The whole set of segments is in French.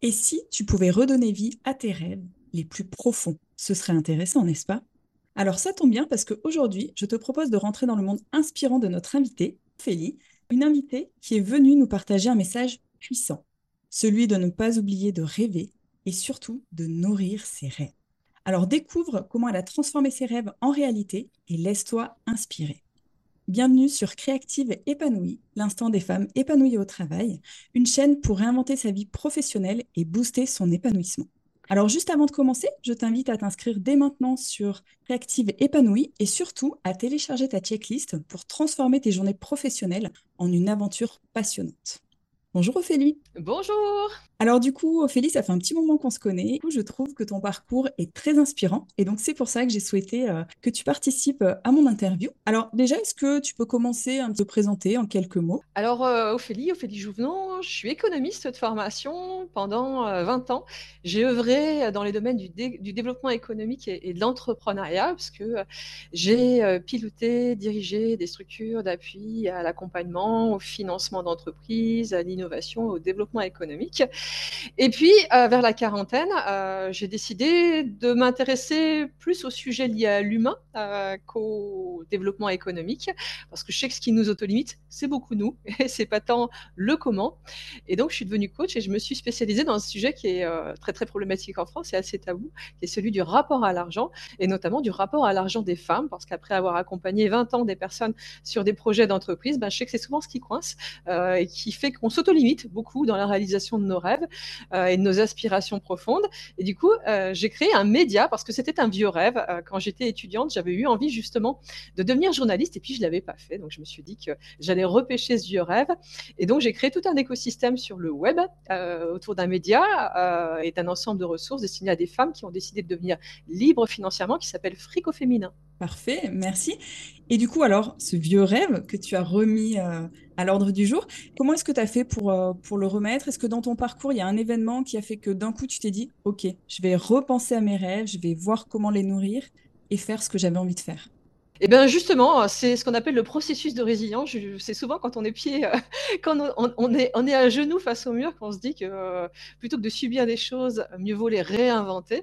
Et si tu pouvais redonner vie à tes rêves les plus profonds Ce serait intéressant, n'est-ce pas? Alors ça tombe bien parce qu'aujourd'hui, je te propose de rentrer dans le monde inspirant de notre invitée, Ophélie, une invitée qui est venue nous partager un message puissant, celui de ne pas oublier de rêver et surtout de nourrir ses rêves. Alors découvre comment elle a transformé ses rêves en réalité et laisse-toi inspirer. Bienvenue sur Créative Épanouie, l'instant des femmes épanouies au travail, une chaîne pour réinventer sa vie professionnelle et booster son épanouissement. Alors juste avant de commencer, je t'invite à t'inscrire dès maintenant sur Créative Épanouie et surtout à télécharger ta checklist pour transformer tes journées professionnelles en une aventure passionnante. Bonjour Ophélie. Bonjour. Alors du coup, Ophélie, ça fait un petit moment qu'on se connaît. Du coup, je trouve que ton parcours est très inspirant et donc c'est pour ça que j'ai souhaité euh, que tu participes euh, à mon interview. Alors déjà, est-ce que tu peux commencer à te présenter en quelques mots? Alors euh, Ophélie, Ophélie Jouvenot, je suis économiste de formation pendant 20 ans. J'ai œuvré dans les domaines du, développement économique et, de l'entrepreneuriat parce que j'ai piloté, dirigé des structures d'appui à l'accompagnement, au financement d'entreprises, à l'innovation, au développement économique. Et puis, euh, vers la quarantaine, euh, j'ai décidé de m'intéresser plus au sujet lié à l'humain euh, qu'au développement économique, parce que je sais que ce qui nous autolimite, c'est beaucoup nous, et c'est pas tant le comment. Et donc, je suis devenue coach et je me suis spécialisée dans un sujet qui est très très problématique en France et assez tabou, qui est celui du rapport à l'argent, et notamment du rapport à l'argent des femmes, parce qu'après avoir accompagné 20 ans des personnes sur des projets d'entreprise, ben, je sais que c'est souvent ce qui coince et qui fait qu'on s'autolimite beaucoup dans la réalisation de nos rêves euh, et de nos aspirations profondes. Et du coup, euh, j'ai créé un média parce que c'était un vieux rêve. Euh, quand j'étais étudiante, j'avais eu envie justement de devenir journaliste et puis je l'avais pas fait. Donc je me suis dit que j'allais repêcher ce vieux rêve. Et donc j'ai créé tout un écosystème sur le web autour d'un média et d'un ensemble de ressources destinées à des femmes qui ont décidé de devenir libres financièrement, qui s'appelle Frico Féminin. Parfait, merci. Et du coup, alors, ce vieux rêve que tu as remis euh, à l'ordre du jour, comment est-ce que tu as fait pour, euh, pour le remettre? Est-ce que dans ton parcours, il y a un événement qui a fait que d'un coup, tu t'es dit, OK, je vais repenser à mes rêves, je vais voir comment les nourrir et faire ce que j'avais envie de faire eh bien justement, c'est ce qu'on appelle le processus de résilience. C'est souvent quand on est pied, euh, quand on, est, à genoux face au mur qu'on se dit que euh, plutôt que de subir des choses, mieux vaut les réinventer.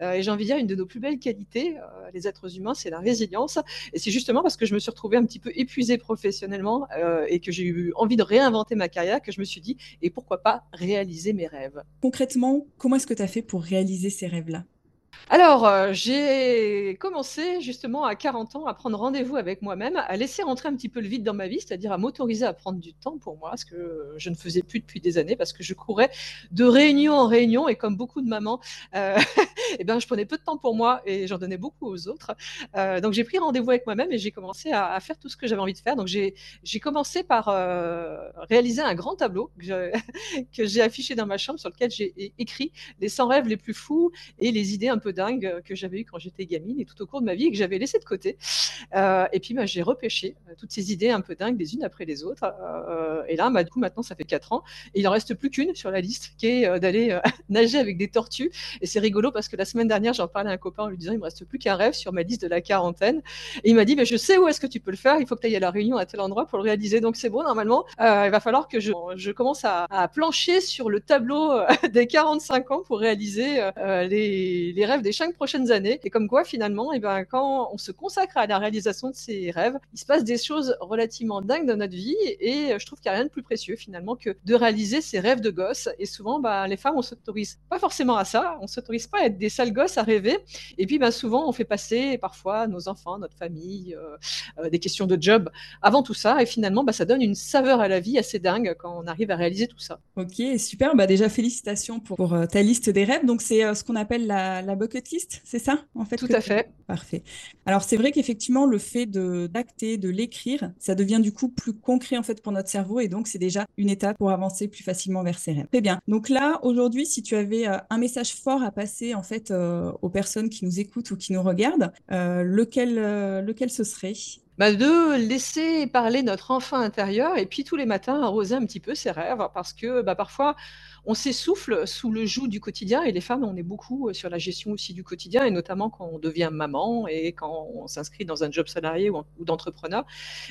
Euh, et j'ai envie de dire une de nos plus belles qualités, les êtres humains, c'est la résilience. Et c'est justement parce que je me suis retrouvée un petit peu épuisée professionnellement et que j'ai eu envie de réinventer ma carrière que je me suis dit et pourquoi pas réaliser mes rêves. Concrètement, comment est-ce que tu as fait pour réaliser ces rêves-là? Alors, euh, j'ai commencé justement à 40 ans à prendre rendez-vous avec moi-même, à laisser rentrer un petit peu le vide dans ma vie, c'est-à-dire à m'autoriser à prendre du temps pour moi, ce que je ne faisais plus depuis des années, parce que je courais de réunion en réunion, et comme beaucoup de mamans, euh, eh ben, je prenais peu de temps pour moi et j'en donnais beaucoup aux autres. Euh, donc, j'ai pris rendez-vous avec moi-même et j'ai commencé à, à, faire tout ce que j'avais envie de faire. Donc, j'ai commencé par euh, réaliser un grand tableau que j'ai affiché dans ma chambre, sur lequel j'ai écrit les 100 rêves les plus fous et les idées un peu dingue euh, que j'avais eu quand j'étais gamine et tout au cours de ma vie et que j'avais laissé de côté. Euh, et puis, bah, j'ai repêché euh, toutes ces idées un peu dingues les unes après les autres. et là, bah, du coup, maintenant, ça fait 4 ans. Il en reste plus qu'une sur la liste, qui est d'aller nager avec des tortues. Et c'est rigolo parce que la semaine dernière, j'en parlais à un copain en lui disant, il me reste plus qu'un rêve sur ma liste de la quarantaine. Et il m'a dit, mais je sais où est-ce que tu peux le faire. Il faut que tu ailles à la réunion à tel endroit pour le réaliser. Donc, c'est bon, normalement. il va falloir que je, commence à, plancher sur le tableau des 45 ans pour réaliser les rêves des cinq prochaines années. Et comme quoi, finalement, et eh ben, quand on se consacre à la réalisation de ses rêves, il se passe des choses relativement dingues dans notre vie. Et je trouve qu'il n'y a rien de plus précieux, finalement, que de réaliser ses rêves de gosse. Et souvent, bah, les femmes, on s'autorise pas forcément à ça. On s'autorise pas à être des sales gosses à rêver. Et puis, bah, souvent, on fait passer parfois nos enfants, notre famille, euh, euh, des questions de job avant tout ça. Et finalement, bah, ça donne une saveur à la vie assez dingue quand on arrive à réaliser tout ça. Ok, super. Déjà, félicitations pour, euh, ta liste des rêves. Donc, c'est ce qu'on appelle la, la bucket list, c'est ça en fait Tout à fait. Parfait. Alors c'est vrai qu'effectivement le fait de d'acter, de l'écrire, ça devient du coup plus concret en fait pour notre cerveau et donc c'est déjà une étape pour avancer plus facilement vers ses rêves. Très bien. Donc là aujourd'hui, si tu avais euh, un message fort à passer en fait euh, aux personnes qui nous écoutent ou qui nous regardent, euh, lequel lequel ce serait? Bah, de laisser parler notre enfant intérieur et puis tous les matins arroser un petit peu ses rêves parce que bah, parfois on s'essouffle sous le joug du quotidien et les femmes, on est beaucoup sur la gestion aussi du quotidien et notamment quand on devient maman et quand on s'inscrit dans un job salarié ou, d'entrepreneur.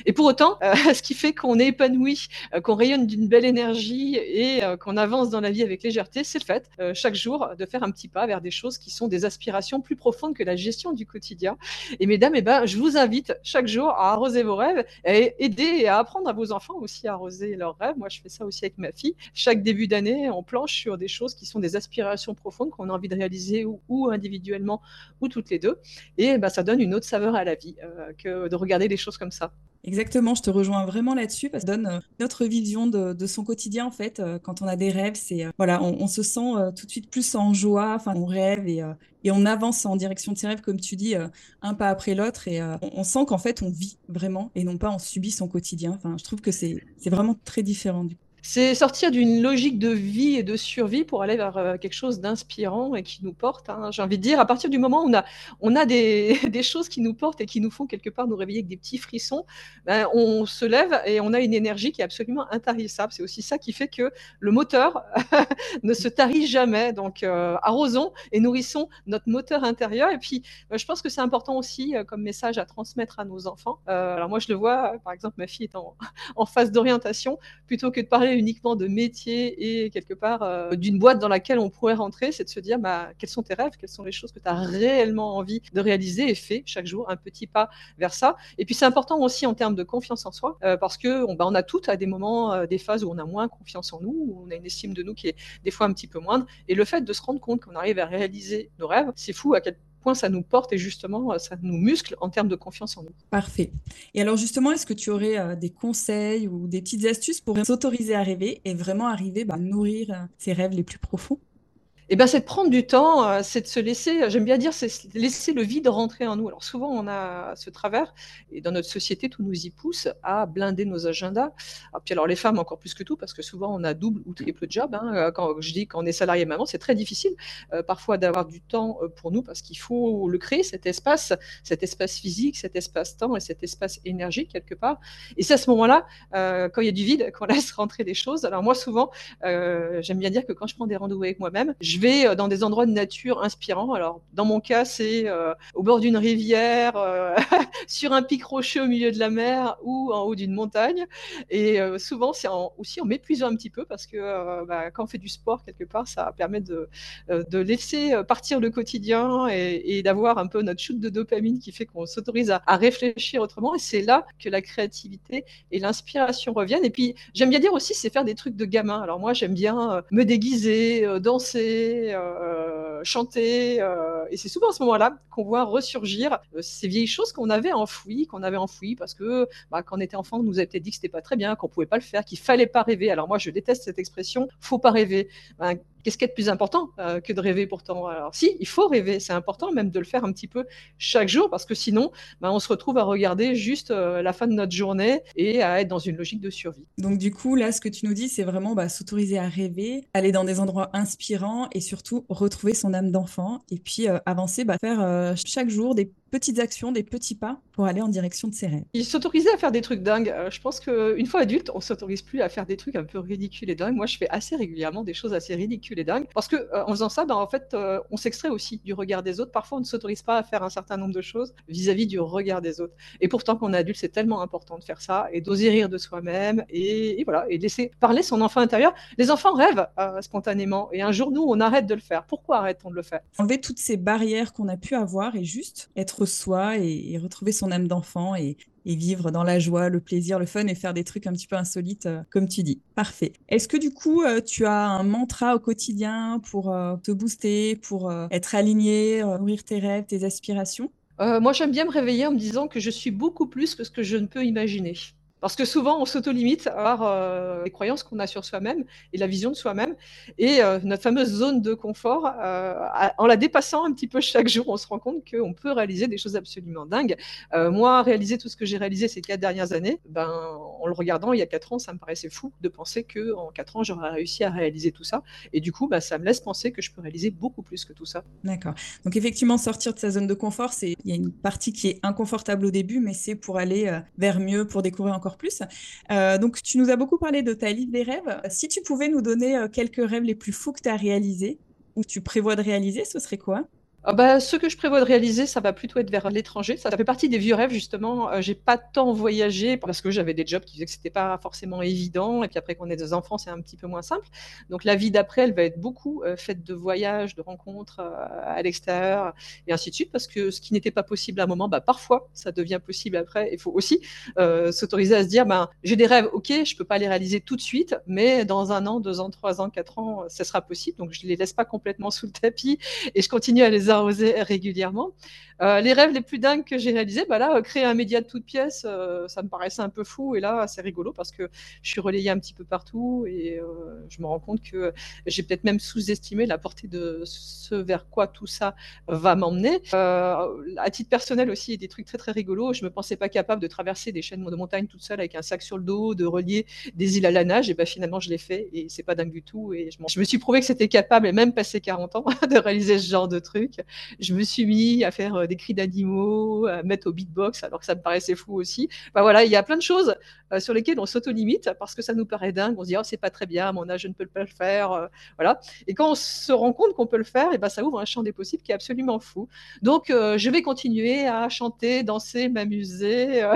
Et pour autant, ce qui fait qu'on est épanoui, qu'on rayonne d'une belle énergie et qu'on avance dans la vie avec légèreté, c'est le fait chaque jour de faire un petit pas vers des choses qui sont des aspirations plus profondes que la gestion du quotidien. Et mesdames, eh ben, je vous invite chaque jour à arroser vos rêves et aider à apprendre à vos enfants aussi à arroser leurs rêves. Moi, je fais ça aussi avec ma fille. Chaque début d'année, on planche sur des choses qui sont des aspirations profondes qu'on a envie de réaliser ou, individuellement ou toutes les deux. Et ben, ça donne une autre saveur à la vie euh, que de regarder les choses comme ça. Exactement, je te rejoins vraiment là-dessus parce que ça donne euh, notre vision de, son quotidien en fait. Euh, quand on a des rêves, c'est voilà, on, se sent tout de suite plus en joie. Enfin, on rêve et, et on avance en direction de ses rêves, comme tu dis, un pas après l'autre. Et on, sent qu'en fait, on vit vraiment et non pas on subit son quotidien. Enfin, je trouve que c'est vraiment très différent du coup. C'est sortir d'une logique de vie et de survie pour aller vers euh, quelque chose d'inspirant et qui nous porte. Hein. J'ai envie de dire, à partir du moment où on a, des, choses qui nous portent et qui nous font quelque part nous réveiller avec des petits frissons, ben, on se lève et on a une énergie qui est absolument intarissable. C'est aussi ça qui fait que le moteur ne se tarit jamais. Donc, euh, arrosons et nourrissons notre moteur intérieur. Et puis, ben, je pense que c'est important aussi euh, comme message à transmettre à nos enfants. alors moi, je le vois, par exemple, ma fille est en, en phase d'orientation, plutôt que de parler uniquement de métier et quelque part euh, d'une boîte dans laquelle on pourrait rentrer, c'est de se dire bah, quels sont tes rêves, quelles sont les choses que tu as réellement envie de réaliser et fait chaque jour un petit pas vers ça. Et puis c'est important aussi en termes de confiance en soi, euh, parce que bah, on, a toutes à des moments, euh, des phases où on a moins confiance en nous, où on a une estime de nous qui est des fois un petit peu moindre. Et le fait de se rendre compte qu'on arrive à réaliser nos rêves, c'est fou à quel ça nous porte et justement ça nous muscle en termes de confiance en nous. Parfait. Et alors justement, est-ce que tu aurais euh, des conseils ou des petites astuces pour s'autoriser à rêver et vraiment arriver bah, à nourrir euh, ses rêves les plus profonds? Eh ben, c'est de prendre du temps, euh, c'est de se laisser, j'aime bien dire, c'est laisser le vide rentrer en nous. Alors souvent, on a ce travers, et dans notre société, tout nous y pousse à blinder nos agendas. Alors, puis alors les femmes encore plus que tout, parce que souvent on a double ou triple job. Hein. Euh, quand je dis qu'on est salarié maman, c'est très difficile euh, parfois d'avoir du temps pour nous, parce qu'il faut le créer, cet espace, cet espace physique, cet espace-temps et cet espace énergie quelque part. Et c'est à ce moment-là, quand il y a du vide, qu'on laisse rentrer des choses. Alors moi, souvent, j'aime bien dire que quand je prends des rendez-vous avec moi-même, je vais euh, dans des endroits de nature inspirants. Alors, dans mon cas, c'est euh, au bord d'une rivière, euh, sur un pic rocheux au milieu de la mer ou en haut d'une montagne. Et souvent, c'est aussi en m'épuisant un petit peu parce que bah, quand on fait du sport, quelque part, ça permet de, laisser partir le quotidien et, d'avoir un peu notre shoot de dopamine qui fait qu'on s'autorise à, à, réfléchir autrement. Et c'est là que la créativité et l'inspiration reviennent. Et puis, j'aime bien dire aussi, c'est faire des trucs de gamin. Alors moi, j'aime bien me déguiser, danser, euh, chanter. Euh, et c'est souvent à ce moment-là qu'on voit ressurgir euh, ces vieilles choses qu'on avait enfouies, qu'on avait enfouies parce que bah, quand on était enfant, on nous avait dit que c'était pas très bien, qu'on pouvait pas le faire, qu'il fallait pas rêver. Alors moi, je déteste cette expression, faut pas rêver. Ben, Qu'est-ce qui est de plus important que de rêver pourtant? Alors si, il faut rêver, c'est important même de le faire un petit peu chaque jour parce que sinon, ben, on se retrouve à regarder juste la fin de notre journée et à être dans une logique de survie. Donc du coup, là, ce que tu nous dis, c'est vraiment bah, s'autoriser à rêver, aller dans des endroits inspirants et surtout retrouver son âme d'enfant et puis euh, avancer, bah, faire euh, chaque jour des petites actions, des petits pas pour aller en direction de ses rêves. Il s'autorisait à faire des trucs dingues. Euh, je pense qu'une fois adulte, on s'autorise plus à faire des trucs un peu ridicules et dingues. Moi, je fais assez régulièrement des choses assez ridicules et dingues parce que en faisant ça, ben, en fait, on s'extrait aussi du regard des autres. Parfois, on ne s'autorise pas à faire un certain nombre de choses vis-à-vis du regard des autres. Et pourtant, quand on est adulte, c'est tellement important de faire ça et d'oser rire de soi-même et, voilà et laisser parler son enfant intérieur. Les enfants rêvent spontanément et un jour, nous, on arrête de le faire. Pourquoi arrête-t-on de le faire? Enlever toutes ces barrières qu'on a pu avoir et juste être soi et, retrouver son âme d'enfant et, vivre dans la joie, le plaisir, le fun et faire des trucs un petit peu insolites, euh, comme tu dis. Parfait. Est-ce que du coup, euh, tu as un mantra au quotidien pour euh, te booster, pour être aligné, nourrir tes rêves, tes aspirations? Moi, j'aime bien me réveiller en me disant que je suis beaucoup plus que ce que je ne peux imaginer. Parce que souvent, on s'auto-limite par euh, les croyances qu'on a sur soi-même et la vision de soi-même. Et euh, notre fameuse zone de confort, euh, en la dépassant un petit peu chaque jour, on se rend compte qu'on peut réaliser des choses absolument dingues. moi, réaliser tout ce que j'ai réalisé ces quatre dernières années, ben, en le regardant il y a quatre ans, ça me paraissait fou de penser qu'en quatre ans, j'aurais réussi à réaliser tout ça. Et du coup, ben, ça me laisse penser que je peux réaliser beaucoup plus que tout ça. D'accord. Donc effectivement, sortir de sa zone de confort, il y a une partie qui est inconfortable au début, mais c'est pour aller vers mieux, pour découvrir encore plus. Euh, donc, tu nous as beaucoup parlé de ta liste des rêves. Si tu pouvais nous donner quelques rêves les plus fous que tu as réalisés ou tu prévois de réaliser, ce serait quoi? Ah bah, ce que je prévois de réaliser, ça va plutôt être vers l'étranger. Ça, fait partie des vieux rêves, justement. Euh, j'ai pas tant voyagé parce que j'avais des jobs qui faisaient que c'était pas forcément évident. Et puis après qu'on ait des enfants, c'est un petit peu moins simple. Donc la vie d'après, elle va être beaucoup euh, faite de voyages, de rencontres euh, à l'extérieur et ainsi de suite. Parce que ce qui n'était pas possible à un moment, bah, parfois, ça devient possible après. Il faut aussi s'autoriser à se dire, ben, j'ai des rêves, ok, je peux pas les réaliser tout de suite, mais dans un an, deux ans, trois ans, quatre ans, ça sera possible. Donc je les laisse pas complètement sous le tapis et je continue à les arroser régulièrement. Euh, les rêves les plus dingues que j'ai réalisés, bah là, euh, créer un média de toutes pièces, euh, ça me paraissait un peu fou. Et là, c'est rigolo parce que je suis relayée un petit peu partout et je me rends compte que j'ai peut-être même sous-estimé la portée de ce vers quoi tout ça va m'emmener. à titre personnel aussi, des trucs très très rigolos. Je me pensais pas capable de traverser des chaînes de montagne toute seule avec un sac sur le dos, de relier des îles à la nage. Et ben finalement, je l'ai fait et c'est pas dingue du tout. Et je, me suis prouvé que c'était capable, et même passé 40 ans, de réaliser ce genre de truc. Je me suis mis à faire des cris d'animaux, à mettre au beatbox, alors que ça me paraissait fou aussi. Voilà, il y a plein de choses euh, sur lesquelles on s'auto-limite parce que ça nous paraît dingue. On se dit, oh, c'est pas très bien, à mon âge, je ne peux pas le faire. Euh, voilà. Et quand on se rend compte qu'on peut le faire, et ben, ça ouvre un champ des possibles qui est absolument fou. Donc, euh, je vais continuer à chanter, danser, m'amuser,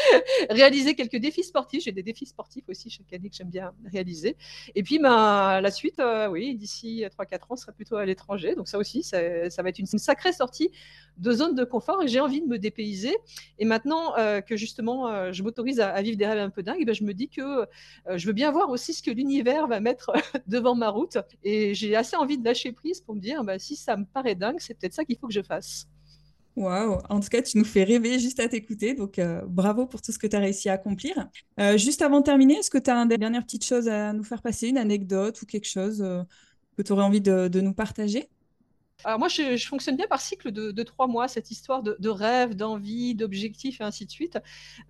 réaliser quelques défis sportifs. J'ai des défis sportifs aussi chaque année que j'aime bien réaliser. Et puis, ben, la suite, oui, d'ici 3-4 ans, sera plutôt à l'étranger. Donc, ça aussi, ça, va être une, une sacrée sortie de zone de confort et j'ai envie de me dépayser. Et maintenant euh, que justement euh, je m'autorise à, vivre des rêves un peu dingues, eh ben, je me dis que euh, je veux bien voir aussi ce que l'univers va mettre devant ma route. Et j'ai assez envie de lâcher prise pour me dire bah, si ça me paraît dingue, c'est peut-être ça qu'il faut que je fasse. Waouh, en tout cas, tu nous fais rêver juste à t'écouter. Donc, bravo pour tout ce que tu as réussi à accomplir. juste avant de terminer, est-ce que tu as une dernière petite chose à nous faire passer, une anecdote ou quelque chose que tu aurais envie de nous partager? Alors moi, je, fonctionne bien par cycle de, trois mois, cette histoire de, rêve, d'envie, d'objectifs et ainsi de suite.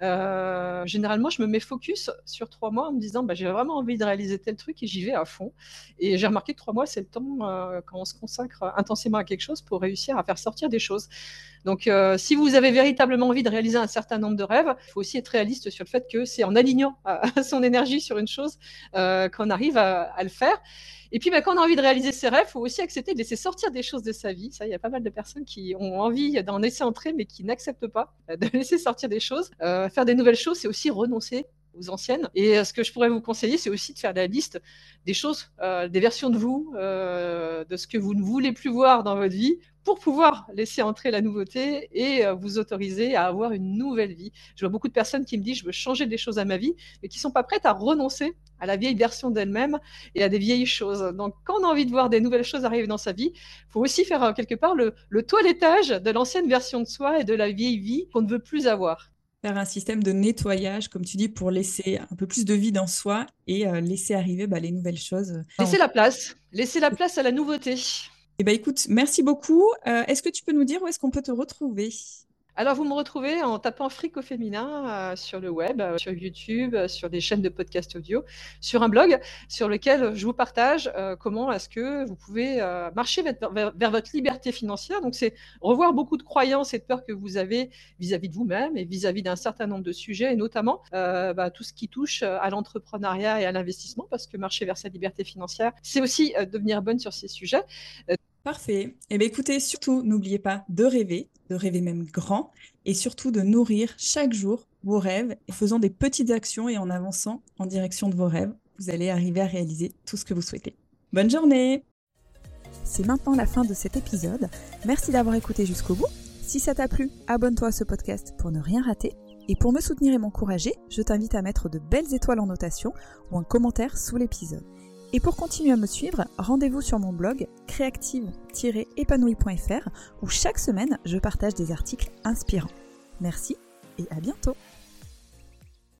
Euh, généralement, je me mets focus sur trois mois en me disant, bah, j'ai vraiment envie de réaliser tel truc et j'y vais à fond. Et j'ai remarqué que trois mois, c'est le temps euh, quand on se consacre intensément à quelque chose pour réussir à faire sortir des choses. Donc, euh, si vous avez véritablement envie de réaliser un certain nombre de rêves, il faut aussi être réaliste sur le fait que c'est en alignant son énergie sur une chose qu'on arrive à, le faire. Et puis, bah, quand on a envie de réaliser ses rêves, il faut aussi accepter de laisser sortir des choses de sa vie. Ça, il y a pas mal de personnes qui ont envie d'en laisser entrer, mais qui n'acceptent pas euh, de laisser sortir des choses. Euh, faire des nouvelles choses, c'est aussi renoncer aux anciennes. Et euh, ce que je pourrais vous conseiller, c'est aussi de faire la liste des choses, des versions de vous, de ce que vous ne voulez plus voir dans votre vie, pour pouvoir laisser entrer la nouveauté et vous autoriser à avoir une nouvelle vie. Je vois beaucoup de personnes qui me disent je veux changer des choses à ma vie, mais qui sont pas prêtes à renoncer à la vieille version d'elle-même et à des vieilles choses. Donc, quand on a envie de voir des nouvelles choses arriver dans sa vie, faut aussi faire euh, quelque part le, toilettage de l'ancienne version de soi et de la vieille vie qu'on ne veut plus avoir faire un système de nettoyage, comme tu dis, pour laisser un peu plus de vie dans soi et euh, laisser arriver bah, les nouvelles choses. Laisser la place, laisser la place à la nouveauté. Eh ben, écoute, merci beaucoup. Euh, est-ce que tu peux nous dire où est-ce qu'on peut te retrouver? Alors, vous me retrouvez en tapant Fric au féminin euh, sur le web, euh, sur YouTube, euh, sur des chaînes de podcast audio, sur un blog sur lequel je vous partage comment est-ce que vous pouvez marcher vers, votre liberté financière. Donc, c'est revoir beaucoup de croyances et de peurs que vous avez vis-à-vis de vous-même et vis-à-vis d'un certain nombre de sujets, et notamment bah, tout ce qui touche à l'entrepreneuriat et à l'investissement, parce que marcher vers sa liberté financière, c'est aussi devenir bonne sur ces sujets. Parfait. Eh bien, écoutez, surtout, n'oubliez pas de rêver, de rêver même grand, et surtout de nourrir chaque jour vos rêves en faisant des petites actions et en avançant en direction de vos rêves. Vous allez arriver à réaliser tout ce que vous souhaitez. Bonne journée C'est maintenant la fin de cet épisode. Merci d'avoir écouté jusqu'au bout. Si ça t'a plu, abonne-toi à ce podcast pour ne rien rater. Et pour me soutenir et m'encourager, je t'invite à mettre de belles étoiles en notation ou un commentaire sous l'épisode. Et pour continuer à me suivre, rendez-vous sur mon blog créative-épanouie.fr où chaque semaine je partage des articles inspirants. Merci et à bientôt